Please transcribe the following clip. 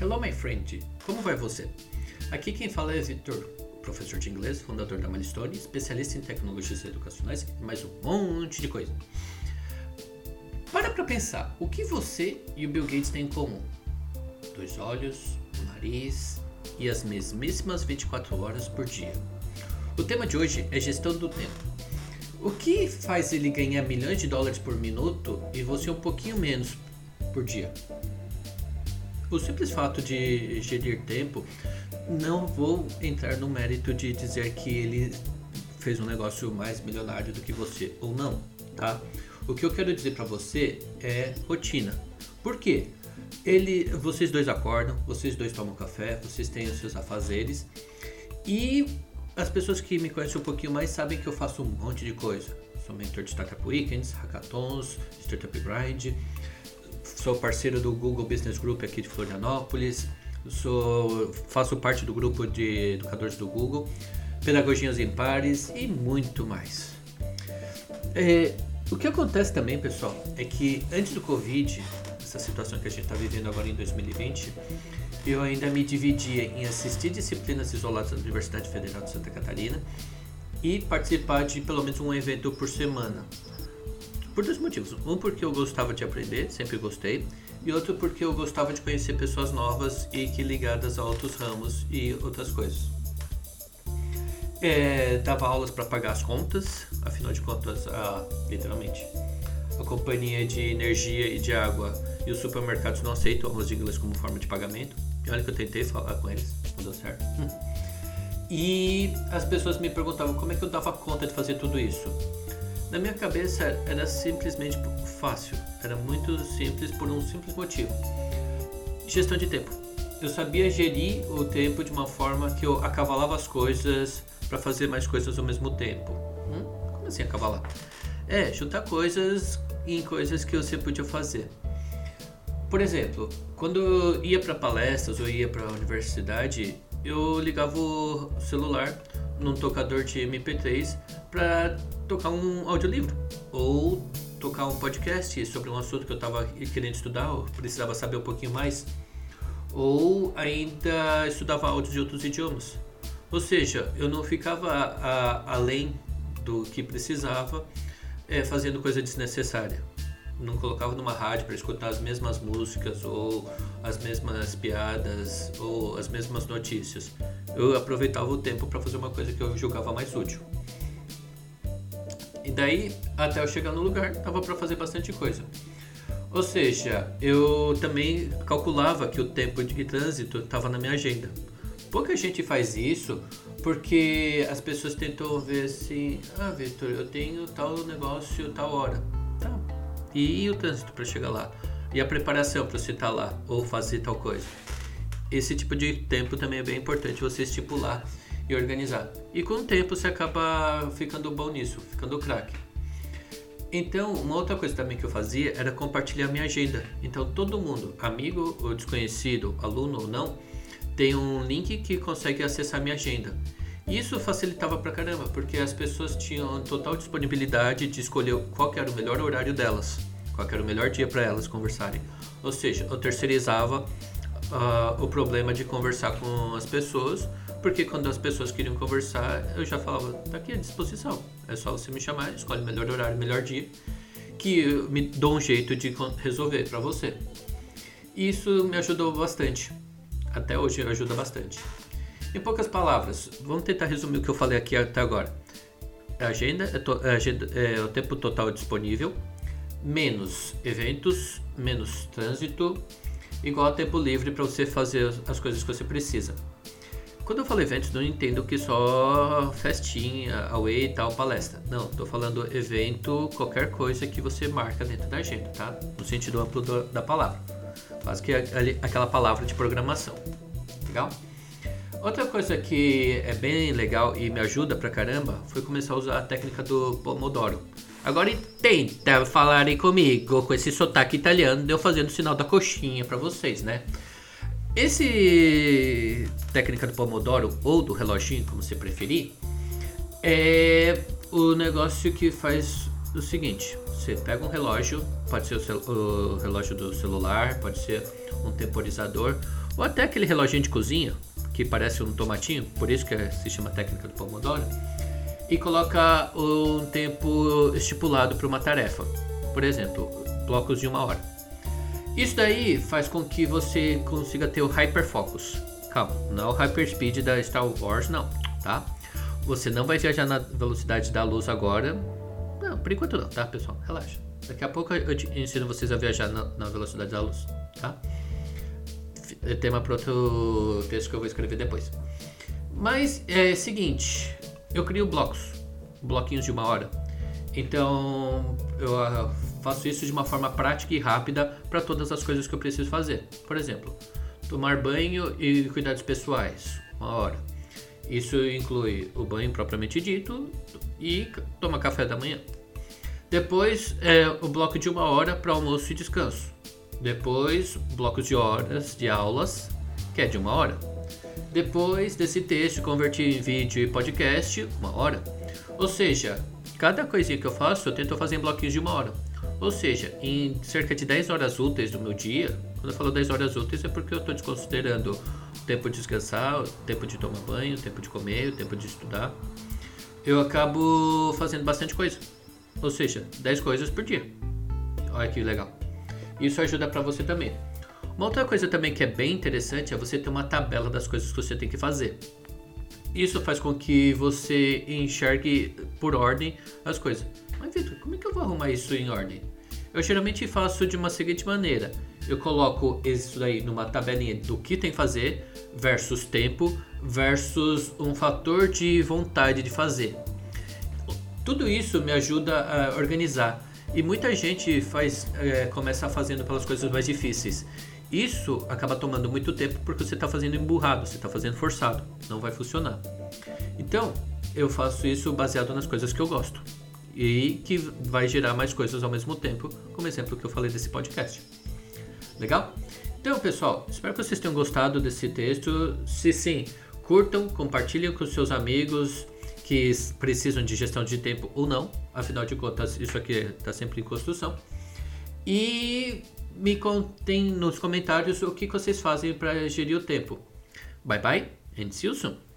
Hello, my friend. Como vai você? Aqui quem fala é Victor, professor de inglês, fundador da Milestone, especialista em tecnologias educacionais e mais um monte de coisa. Para pra pensar, o que você e o Bill Gates têm em comum? Dois olhos, um nariz e as mesmíssimas 24 horas por dia. O tema de hoje é gestão do tempo. O que faz ele ganhar milhões de dólares por minuto e você um pouquinho menos por dia? O simples fato de gerir tempo, não vou entrar no mérito de dizer que ele fez um negócio mais milionário do que você ou não, tá? O que eu quero dizer para você é rotina. Por quê? Ele, vocês dois acordam, vocês dois tomam café, vocês têm os seus afazeres e as pessoas que me conhecem um pouquinho mais sabem que eu faço um monte de coisa. Sou mentor de Startup Weekends, Hackathons, Startup Grind, sou parceiro do Google Business Group aqui de Florianópolis, sou, faço parte do grupo de educadores do Google, pedagogias em pares e muito mais. É, o que acontece também, pessoal, é que antes do Covid, essa situação que a gente está vivendo agora em 2020, eu ainda me dividia em assistir disciplinas isoladas da Universidade Federal de Santa Catarina e participar de pelo menos um evento por semana. Por dois motivos. Um, porque eu gostava de aprender, sempre gostei. E outro, porque eu gostava de conhecer pessoas novas e que ligadas a outros ramos e outras coisas. É, dava aulas para pagar as contas, afinal de contas, a, literalmente. A companhia de energia e de água e os supermercados não aceitam aulas de inglês como forma de pagamento. E olha que eu tentei falar com eles, não deu certo. E as pessoas me perguntavam como é que eu dava conta de fazer tudo isso. Na minha cabeça era simplesmente fácil, era muito simples por um simples motivo: gestão de tempo. Eu sabia gerir o tempo de uma forma que eu acavalava as coisas para fazer mais coisas ao mesmo tempo. Hum? Como assim acavalar? É, juntar coisas em coisas que você podia fazer. Por exemplo, quando eu ia para palestras ou ia para a universidade, eu ligava o celular num tocador de MP3 para tocar um audiolivro ou tocar um podcast sobre um assunto que eu estava querendo estudar precisava saber um pouquinho mais ou ainda estudava áudios de outros idiomas. Ou seja, eu não ficava a, além do que precisava é, fazendo coisa desnecessária. Não colocava numa rádio para escutar as mesmas músicas ou as mesmas piadas ou as mesmas notícias. Eu aproveitava o tempo para fazer uma coisa que eu julgava mais útil. E daí, até eu chegar no lugar, tava para fazer bastante coisa. Ou seja, eu também calculava que o tempo de trânsito estava na minha agenda. Pouca gente faz isso porque as pessoas tentam ver assim: ah, Victor, eu tenho tal negócio tal hora. Tá. E o trânsito para chegar lá? E a preparação para você estar tá lá ou fazer tal coisa? Esse tipo de tempo também é bem importante você estipular e organizar. E com o tempo você acaba ficando bom nisso, ficando craque. Então, uma outra coisa também que eu fazia era compartilhar minha agenda. Então, todo mundo, amigo ou desconhecido, aluno ou não, tem um link que consegue acessar minha agenda. Isso facilitava pra caramba, porque as pessoas tinham total disponibilidade de escolher qual era o melhor horário delas, qual era o melhor dia para elas conversarem. Ou seja, eu terceirizava uh, o problema de conversar com as pessoas porque quando as pessoas queriam conversar, eu já falava, tá aqui à disposição. É só você me chamar, escolhe o melhor horário, melhor dia, que eu me dou um jeito de resolver para você. Isso me ajudou bastante. Até hoje ajuda bastante. Em poucas palavras, vamos tentar resumir o que eu falei aqui até agora. A agenda é, to, a agenda é o tempo total disponível, menos eventos, menos trânsito, igual a tempo livre para você fazer as coisas que você precisa. Quando eu falo eventos, não entendo que só festinha, away e tal, palestra. Não, tô falando evento, qualquer coisa que você marca dentro da agenda, tá? No sentido amplo da palavra. Quase que aquela palavra de programação. Legal? Outra coisa que é bem legal e me ajuda pra caramba foi começar a usar a técnica do Pomodoro. Agora tenta falarem comigo com esse sotaque italiano, deu fazendo o sinal da coxinha para vocês, né? Esse técnica do Pomodoro ou do reloginho, como você preferir, é o negócio que faz o seguinte: você pega um relógio, pode ser o, o, relógio do celular, pode ser um temporizador, ou até aquele reloginho de cozinha, que parece um tomatinho, por isso que se chama técnica do Pomodoro, e coloca um tempo estipulado para uma tarefa. Por exemplo, blocos de uma hora. Isso daí faz com que você consiga ter o hyperfocus. Calma, não é o hyperspeed da Star Wars, não, tá? Você não vai viajar na velocidade da luz agora. Não, por enquanto não, tá, pessoal? Relaxa. Daqui a pouco eu ensino vocês a viajar na, na velocidade da luz, tá? É tema para outro texto que eu vou escrever depois. Mas é seguinte, eu crio blocos, bloquinhos de uma hora. Então eu ah, faço isso de uma forma prática e rápida para todas as coisas que eu preciso fazer. Por exemplo, tomar banho e cuidados pessoais, uma hora isso inclui o banho propriamente dito e tomar café da manhã. Depois, é, o bloco de uma hora para almoço e descanso. Depois, blocos de horas de aulas, que é de uma hora. Depois desse texto, convertir em vídeo e podcast, uma hora. Ou seja, cada coisinha que eu faço, eu tento fazer em bloquinhos de uma hora. Ou seja, em cerca de 10 horas úteis do meu dia, quando eu falo 10 horas úteis é porque eu estou desconsiderando tempo de descansar, tempo de tomar banho, tempo de comer, tempo de estudar. Eu acabo fazendo bastante coisa. Ou seja, 10 coisas por dia. Olha que legal. Isso ajuda para você também. Uma outra coisa também que é bem interessante é você ter uma tabela das coisas que você tem que fazer. Isso faz com que você enxergue por ordem as coisas. Mas Vitor, como é que eu vou arrumar isso em ordem? Eu geralmente faço de uma seguinte maneira: eu coloco isso daí numa tabelinha do que tem que fazer versus tempo versus um fator de vontade de fazer. Tudo isso me ajuda a organizar e muita gente faz é, começa fazendo pelas coisas mais difíceis. Isso acaba tomando muito tempo porque você está fazendo emburrado, você está fazendo forçado, não vai funcionar. Então eu faço isso baseado nas coisas que eu gosto e que vai gerar mais coisas ao mesmo tempo, como exemplo que eu falei desse podcast. Legal? Então, pessoal, espero que vocês tenham gostado desse texto. Se sim, curtam, compartilhem com seus amigos que precisam de gestão de tempo ou não. Afinal de contas, isso aqui está sempre em construção. E me contem nos comentários o que vocês fazem para gerir o tempo. Bye bye and see you soon.